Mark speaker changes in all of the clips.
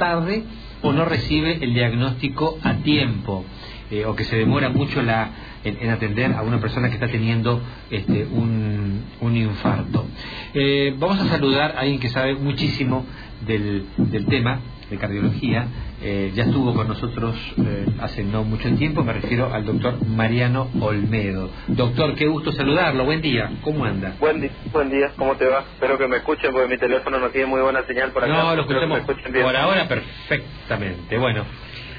Speaker 1: tarde o no recibe el diagnóstico a tiempo. Eh, o que se demora mucho la, en, atender a una persona que está teniendo este, un, un infarto. Eh, vamos a saludar a alguien que sabe muchísimo del, del tema de cardiología. Eh, ya estuvo con nosotros hace no mucho tiempo, me refiero al doctor Mariano Olmedo. Doctor, qué gusto saludarlo, buen día, ¿cómo anda?
Speaker 2: Buen, buen día, ¿cómo te va? Espero que me escuchen porque mi teléfono no tiene muy buena señal por acá.
Speaker 1: No, lo escuchamos por ahora perfectamente. Bueno,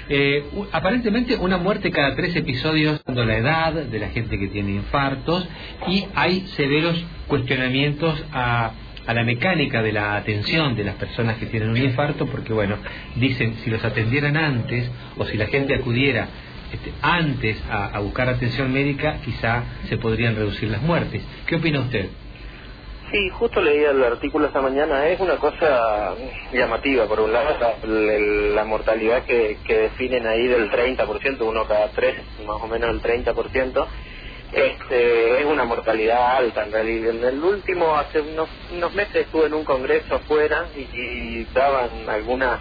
Speaker 1: eh, aparentemente una muerte cada tres episodios, dando la edad de la gente que tiene infartos, y hay severos cuestionamientos a, la mecánica de la atención de las personas que tienen un infarto, porque bueno, dicen si los atendieran antes o si la gente acudiera este, antes a buscar atención médica, quizá se podrían reducir las muertes. ¿Qué opina usted?
Speaker 2: Sí, justo leí el artículo esta mañana. Es una cosa llamativa, por un lado, la, mortalidad que, definen ahí del 30%, uno cada tres, más o menos el 30%. Este, es una mortalidad alta en realidad. En el último, hace unos, meses estuve en un congreso afuera y, daban algunas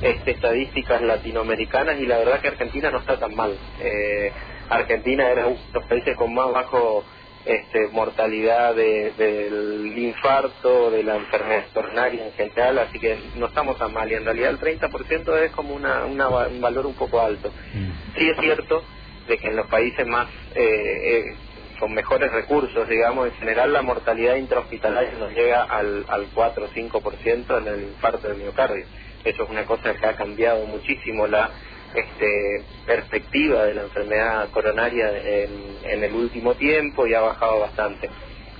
Speaker 2: este, estadísticas latinoamericanas y la verdad que Argentina no está tan mal. Eh, Argentina era uno de los países con más bajo este, mortalidad del infarto, de la enfermedad coronaria en general, así que no estamos tan mal y en realidad el 30% es como una, un valor un poco alto. Mm. Sí es cierto de que en los países más eh, eh, con mejores recursos, digamos, en general la mortalidad intrahospitalaria nos llega al, al 4 o 5% en el infarto de miocardio. Eso es una cosa que ha cambiado muchísimo la este, perspectiva de la enfermedad coronaria en, el último tiempo y ha bajado bastante.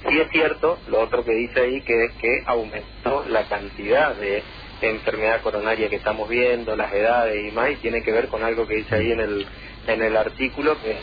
Speaker 2: Sí es cierto, lo otro que dice ahí, que es que aumentó la cantidad de enfermedad coronaria que estamos viendo, las edades y más, y tiene que ver con algo que dice ahí en el, en el artículo, que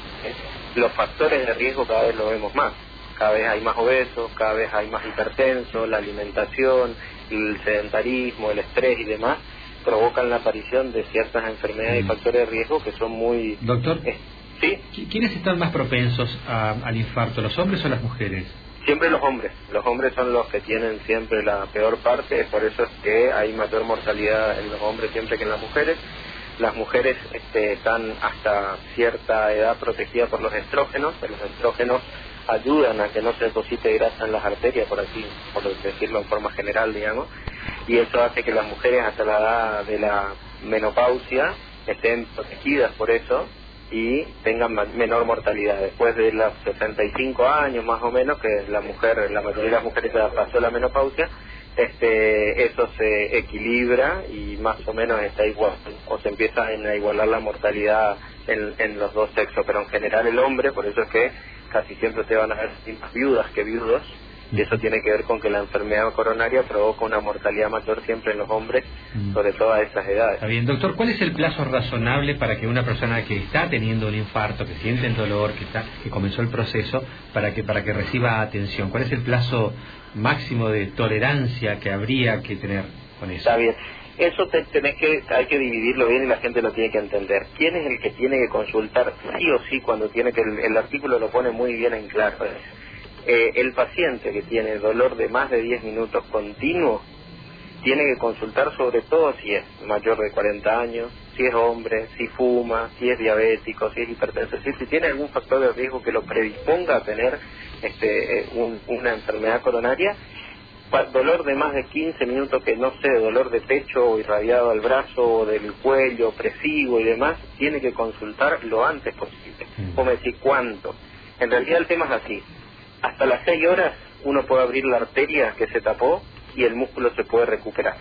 Speaker 2: los factores de riesgo cada vez lo vemos más. Cada vez hay más obesos, cada vez hay más hipertensos, la alimentación, el sedentarismo, el estrés y demás, provocan la aparición de ciertas enfermedades y mm. factores de riesgo que son muy...
Speaker 1: Doctor, eh, ¿sí? ¿quiénes están más propensos al infarto, los hombres o las mujeres?
Speaker 2: Siempre los hombres. Los hombres son los que tienen siempre la peor parte, por eso es que hay mayor mortalidad en los hombres siempre que en las mujeres. Las mujeres este, están hasta cierta edad protegidas por los estrógenos, los estrógenos ayudan a que no se deposite grasa en las arterias, por así, por decirlo en forma general, digamos, y eso hace que las mujeres hasta la edad de la menopausia estén protegidas por eso y tengan menor mortalidad. Después de los 65 años más o menos, que la mujer, la mayoría de las mujeres ya pasó la menopausia, este, eso se equilibra y más o menos está igual, o se empieza a igualar la mortalidad en, en los dos sexos, pero en general el hombre, por eso es que casi siempre te van a ver más viudas que viudos, y eso tiene que ver con que la enfermedad coronaria provoca una mortalidad mayor siempre en los hombres, mm. sobre todo a esas edades.
Speaker 1: Está bien, doctor, ¿cuál es el plazo razonable para que una persona que está teniendo un infarto, que siente el dolor, que está, que comenzó el proceso, para que para que reciba atención? ¿Cuál es el plazo máximo de tolerancia que habría que tener con eso?
Speaker 2: Está bien. Eso te, tenés que, hay que dividirlo bien y la gente lo tiene que entender. ¿Quién es el que tiene que consultar sí o sí cuando tiene que, el, artículo lo pone muy bien en claro? Eh, el paciente que tiene dolor de más de 10 minutos continuo tiene que consultar sobre todo si es mayor de 40 años, si es hombre, si fuma, si es diabético, si es hipertenso, si tiene algún factor de riesgo que lo predisponga a tener este, eh, una enfermedad coronaria dolor de más de 15 minutos que no sé, dolor de pecho o irradiado al brazo o del cuello, opresivo y demás, tiene que consultar lo antes posible. Mm. O me decís cuánto. En realidad el tema es así. Hasta las 6 horas uno puede abrir la arteria que se tapó y el músculo se puede recuperar.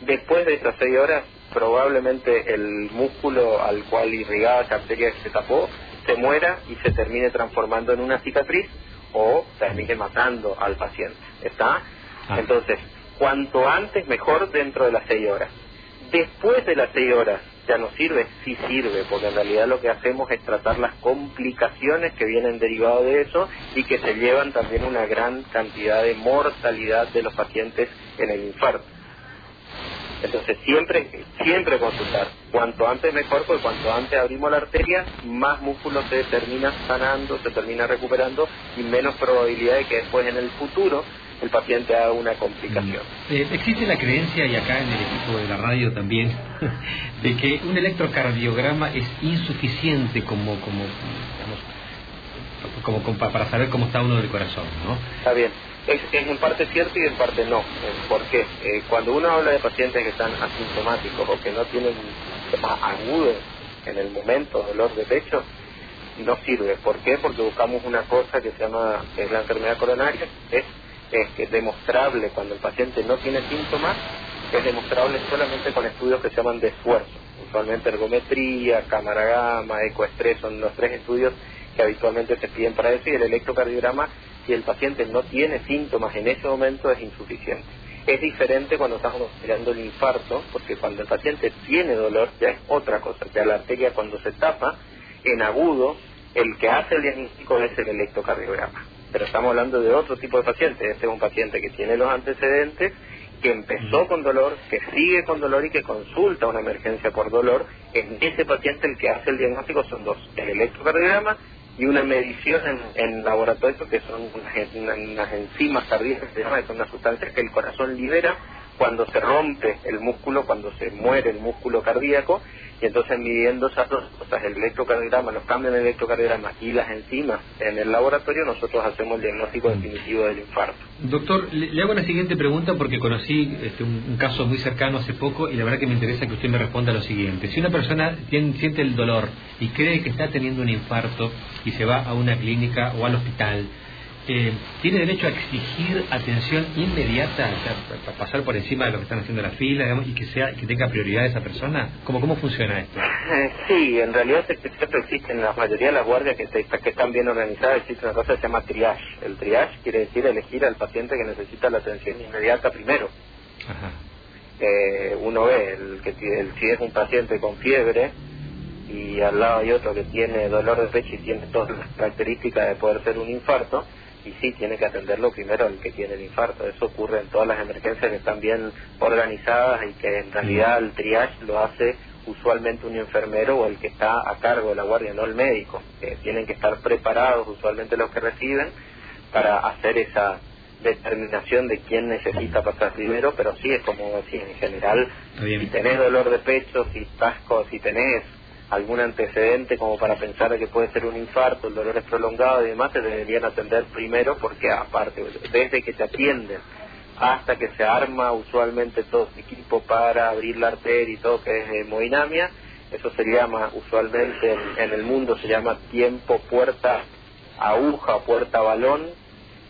Speaker 2: Después de esas 6 horas, probablemente el músculo al cual irrigaba esa arteria que se tapó se muera y se termine transformando en una cicatriz o termine matando al paciente. ¿Está? Ah. Entonces, cuanto antes mejor dentro de las seis horas. Después de las seis horas, ¿ya no sirve? Sí sirve, porque en realidad lo que hacemos es tratar las complicaciones que vienen derivadas de eso y que se llevan también una gran cantidad de mortalidad de los pacientes en el infarto. Entonces siempre, siempre consultar. Cuanto antes mejor, porque cuanto antes abrimos la arteria, más músculo se termina sanando, se termina recuperando y menos probabilidad de que después en el futuro el paciente haga una complicación.
Speaker 1: Mm. Eh, existe la creencia, y acá en el equipo de la radio también, de que un electrocardiograma es insuficiente como, como, como, para saber cómo está uno del corazón, ¿no?
Speaker 2: Está bien. Es, en parte cierto y en parte no. Eh, porque eh, cuando uno habla de pacientes que están asintomáticos o que no tienen más agudo en el momento dolor de pecho, no sirve. ¿Por qué? Porque buscamos una cosa que se llama es la enfermedad coronaria, es, es que demostrable cuando el paciente no tiene síntomas, es demostrable solamente con estudios que se llaman de esfuerzo. Usualmente ergometría, cámara gamma, ecoestrés son los tres estudios que habitualmente se piden para eso y el electrocardiograma, si el paciente no tiene síntomas en ese momento, es insuficiente. Es diferente cuando estamos operando el infarto, porque cuando el paciente tiene dolor ya es otra cosa. Ya la arteria cuando se tapa, en agudo, el que hace el diagnóstico es el electrocardiograma. Pero estamos hablando de otro tipo de paciente. Este es un paciente que tiene los antecedentes, que empezó con dolor, que sigue con dolor y que consulta una emergencia por dolor. En ese paciente el que hace el diagnóstico son dos, el electrocardiograma y una medición en, laboratorio que son unas, enzimas cardíacas, que son unas sustancias que el corazón libera cuando se rompe el músculo, cuando se muere el músculo cardíaco, y entonces midiendo esas dos cosas, el electrocardiograma, los cambios en el electrocardiograma y las enzimas en el laboratorio, nosotros hacemos el diagnóstico definitivo del infarto.
Speaker 1: Doctor, le, hago la siguiente pregunta porque conocí este, un, caso muy cercano hace poco y la verdad que me interesa que usted me responda lo siguiente. Si una persona siente el dolor y cree que está teniendo un infarto y se va a una clínica o al hospital, eh, tiene derecho a exigir atención inmediata, o sea, pasar por encima de lo que están haciendo la fila, digamos, y que sea que tenga prioridad esa persona? ¿Cómo, cómo funciona esto?
Speaker 2: Eh, sí, en realidad este existe existen en la mayoría de las guardias que, que están bien organizadas, existe una cosa que se llama triage. El triage quiere decir elegir al paciente que necesita la atención inmediata primero. Eh, uno ve el que el, si es un paciente con fiebre, y al lado hay otro que tiene dolor de pecho y tiene todas las características de poder ser un infarto, y sí tiene que atenderlo primero el que tiene el infarto. Eso ocurre en todas las emergencias que están bien organizadas y que en realidad el triage lo hace usualmente un enfermero o el que está a cargo de la guardia, no el médico. que tienen que estar preparados usualmente los que reciben para hacer esa determinación de quién necesita pasar primero, pero sí es como decir, en general, si tenés dolor de pecho, si estás, si tenés algún antecedente como para pensar que puede ser un infarto, el dolor es prolongado y demás, te deberían atender primero porque aparte, desde que te atienden hasta que se arma usualmente todo el equipo para abrir la arteria y todo que es hemodinamia, eso se llama usualmente en, el mundo se llama tiempo puerta aguja, puerta balón,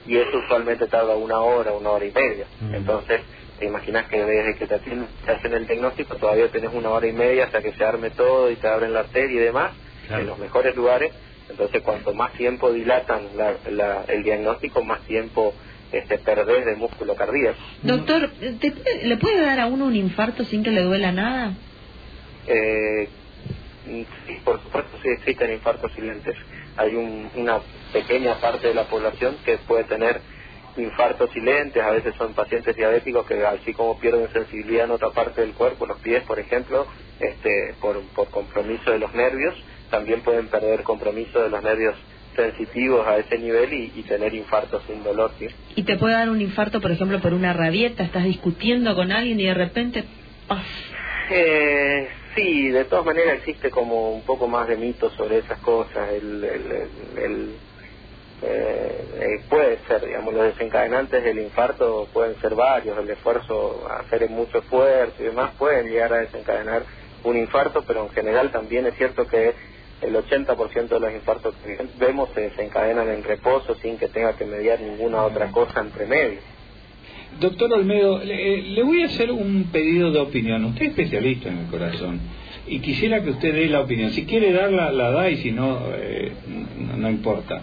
Speaker 2: y eso usualmente tarda una hora, una hora y media. Mm. Entonces, te imaginas que desde que te, hacen el diagnóstico todavía tenés una hora y media hasta que se arme todo y te abren la arteria y demás, en los mejores lugares. Entonces, cuanto más tiempo dilatan el diagnóstico, más tiempo este, perdés de músculo cardíaco.
Speaker 3: Doctor, ¿le puede dar a uno un infarto sin que le duela nada?
Speaker 2: Eh, sí, por supuesto, sí existen infartos silentes. Hay una pequeña parte de la población que puede tener infartos silentes, a veces son pacientes diabéticos que así como pierden sensibilidad en otra parte del cuerpo, los pies por ejemplo, este, por, por compromiso de los nervios, también pueden perder compromiso de los nervios sensitivos a ese nivel y, tener infartos sin dolor. ¿sí?
Speaker 3: ¿Y te puede dar un infarto, por ejemplo, por una rabieta? ¿Estás discutiendo con alguien y de repente...
Speaker 2: Eh, sí, de todas maneras existe como un poco más de mito sobre esas cosas. el, el eh, eh, puede ser, digamos, los desencadenantes del infarto pueden ser varios, el esfuerzo, hacer mucho esfuerzo y demás pueden llegar a desencadenar un infarto, pero en general también es cierto que el 80% de los infartos que vemos se desencadenan en reposo sin que tenga que mediar ninguna otra cosa entre medio.
Speaker 4: Doctor Olmedo, le, voy a hacer un pedido de opinión. Usted es especialista en el corazón y quisiera que usted dé la opinión. Si quiere darla, la da y si no, eh, no importa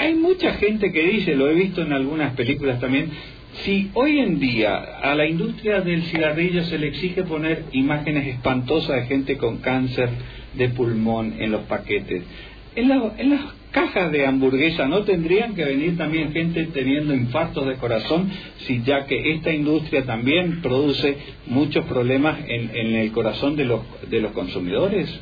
Speaker 4: hay mucha gente que dice, lo he visto en algunas películas también, si hoy en día a la industria del cigarrillo se le exige poner imágenes espantosas de gente con cáncer de pulmón en los paquetes, en, las cajas de hamburguesa no tendrían que venir también gente teniendo infartos de corazón, si ya que esta industria también produce muchos problemas en, el corazón de los consumidores.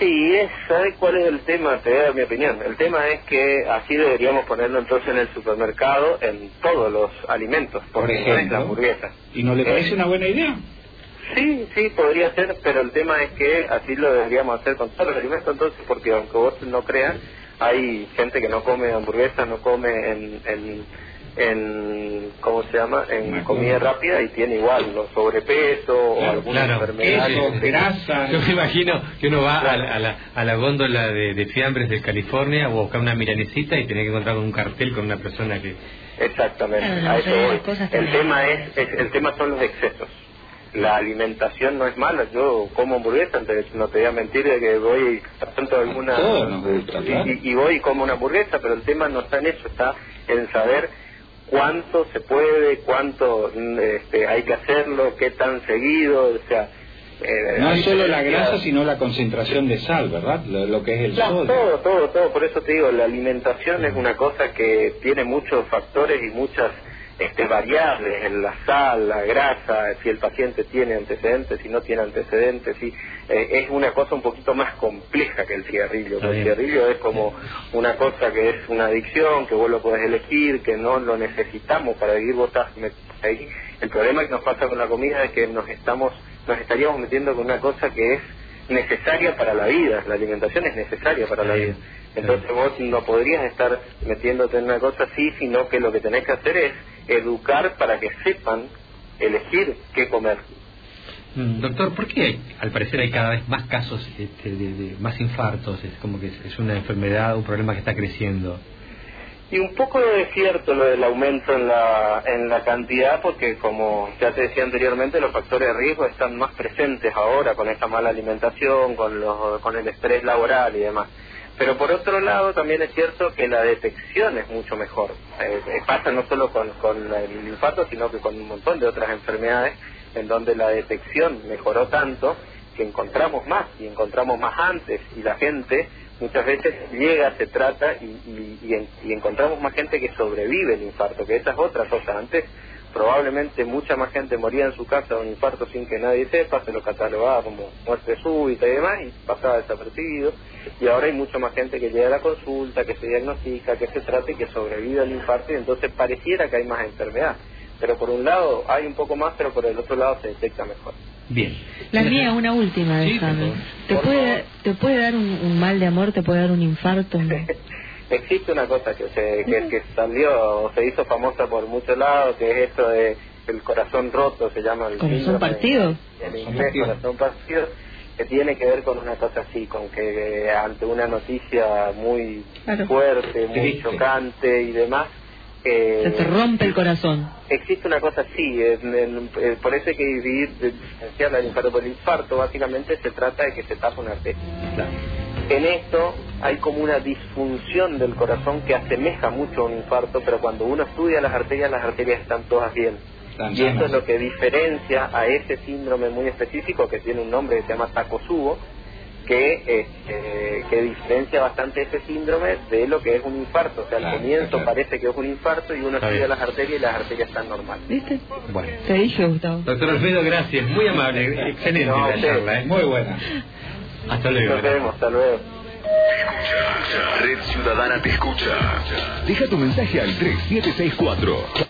Speaker 2: Sí, es, ¿sabe cuál es el tema? Te voy a dar mi opinión. El tema es que así deberíamos ponerlo entonces en el supermercado en todos los alimentos,
Speaker 4: Por
Speaker 2: es
Speaker 4: ejemplo.
Speaker 2: la hamburguesa.
Speaker 4: ¿Y no le parece
Speaker 2: Eh,
Speaker 4: una buena idea?
Speaker 2: Sí, sí, podría ser, pero el tema es que así lo deberíamos hacer con todos los alimentos entonces, porque aunque vos no creas, hay gente que no come hamburguesas, no come en, en, en ¿cómo se llama?, en comida rápida y tiene igual o sobrepeso o alguna
Speaker 1: claro.
Speaker 2: enfermedad.
Speaker 4: Grasa.
Speaker 1: Yo me imagino que uno va a, la- a la, a la góndola de, de fiambres de California a buscar una milanesita y tiene que encontrar un cartel con una persona que...
Speaker 2: Exactamente, a eso voy. El tema es, es- el tema son los excesos. La alimentación no es mala, yo como hamburguesa, no te voy a mentir de que voy tanto alguna
Speaker 4: gusta,
Speaker 2: y, y voy y como una hamburguesa, pero el tema no está en eso, está en saber cuánto se puede, cuánto este, hay que hacerlo, qué tan seguido, o sea... eh,
Speaker 4: No es solo la grasa, sino la concentración de sal, ¿verdad? Lo, lo que es el
Speaker 2: Claro,
Speaker 4: sodio.
Speaker 2: todo, todo, todo. Por eso te digo, la alimentación es una cosa que tiene muchos factores y muchas este, variables, en la sal, la grasa, si el paciente tiene antecedentes, si no tiene antecedentes, si, eh, es una cosa un poquito más compleja que el cigarrillo.
Speaker 1: Está
Speaker 2: El
Speaker 1: bien.
Speaker 2: cigarrillo es como una cosa que es una adicción, que vos lo podés elegir, que no lo necesitamos para vivir, vos estás ahí. El problema que nos pasa con la comida es que nos estamos, nos estaríamos metiendo con una cosa que es necesaria para la vida, la alimentación es necesaria para la vida. Entonces vos no podrías estar metiéndote en una cosa así, sino que lo que tenés que hacer es educar para que sepan elegir qué comer.
Speaker 1: Mm, Doctor, ¿por qué hay- al parecer hay cada vez más casos este, de, de más infartos? Es como que es, es una enfermedad, un problema que está creciendo.
Speaker 2: Y un poco es cierto lo del aumento en la, en la cantidad, porque como ya te decía anteriormente, los factores de riesgo están más presentes ahora con esta mala alimentación, con, los, con el estrés laboral y demás. Pero por otro lado, también es cierto que la detección es mucho mejor. Eh, eh, pasa no solo con, con el infarto, sino que con un montón de otras enfermedades en donde la detección mejoró tanto que encontramos más y encontramos más antes y la gente muchas veces llega, se trata y, y, y y encontramos más gente que sobrevive el infarto, que esa es otra cosa. Antes probablemente mucha más gente moría en su casa de un infarto sin que nadie sepa, se lo catalogaba como muerte súbita y demás y pasaba desapercibido. Y ahora hay mucha más gente que llega a la consulta, que se diagnostica, que se trata y que sobrevive al infarto y entonces pareciera que hay más enfermedad. Pero por un lado hay un poco más, pero por el otro lado se detecta mejor.
Speaker 1: Bien.
Speaker 3: La mía, una última,
Speaker 1: Sí,
Speaker 3: déjame.
Speaker 1: por favor.
Speaker 3: ¿Te puede. ¿Te puede dar un, un mal de amor? ¿Te puede dar un infarto?
Speaker 2: Existe una cosa que, se, que, que salió o se hizo famosa por muchos lados, que es esto de el corazón roto, se llama el
Speaker 3: ¿Corazón
Speaker 2: síndrome
Speaker 3: partido?
Speaker 2: En
Speaker 4: Corazón
Speaker 2: inglés,
Speaker 4: partido.
Speaker 2: corazón partido, que tiene que ver con una cosa así, con que eh, ante una noticia muy
Speaker 3: Claro.
Speaker 2: fuerte, muy
Speaker 4: Triste.
Speaker 2: chocante y demás, eh,
Speaker 3: Se te rompe el corazón.
Speaker 2: Existe una cosa así, en- en- eh, por eso hay que dividir, diferenciar el infarto. Por el infarto básicamente se trata de que se tapa una arteria.
Speaker 1: Claro.
Speaker 2: En esto hay como una disfunción del corazón que asemeja mucho a un infarto, pero cuando uno estudia las arterias, las arterias están todas bien.
Speaker 4: Están
Speaker 2: Y eso es lo que diferencia a ese síndrome muy específico que tiene un nombre que se llama Takotsubo, que, este, que diferencia bastante ese síndrome de lo que es un infarto. O sea, al
Speaker 4: Claro,
Speaker 2: comienzo
Speaker 4: claro.
Speaker 2: parece que es un infarto y uno estudia las arterias y las arterias están normales.
Speaker 3: ¿Viste?
Speaker 1: Bueno.
Speaker 3: Te dije, Gustavo.
Speaker 1: Doctor Alfredo, gracias. Muy amable. Excelente
Speaker 2: No,
Speaker 1: la
Speaker 2: usted.
Speaker 1: charla. ¿eh?
Speaker 4: Muy buena.
Speaker 1: Hasta luego.
Speaker 2: Nos vemos, hasta luego.
Speaker 5: Red Ciudadana te escucha. Deja tu mensaje al 3764.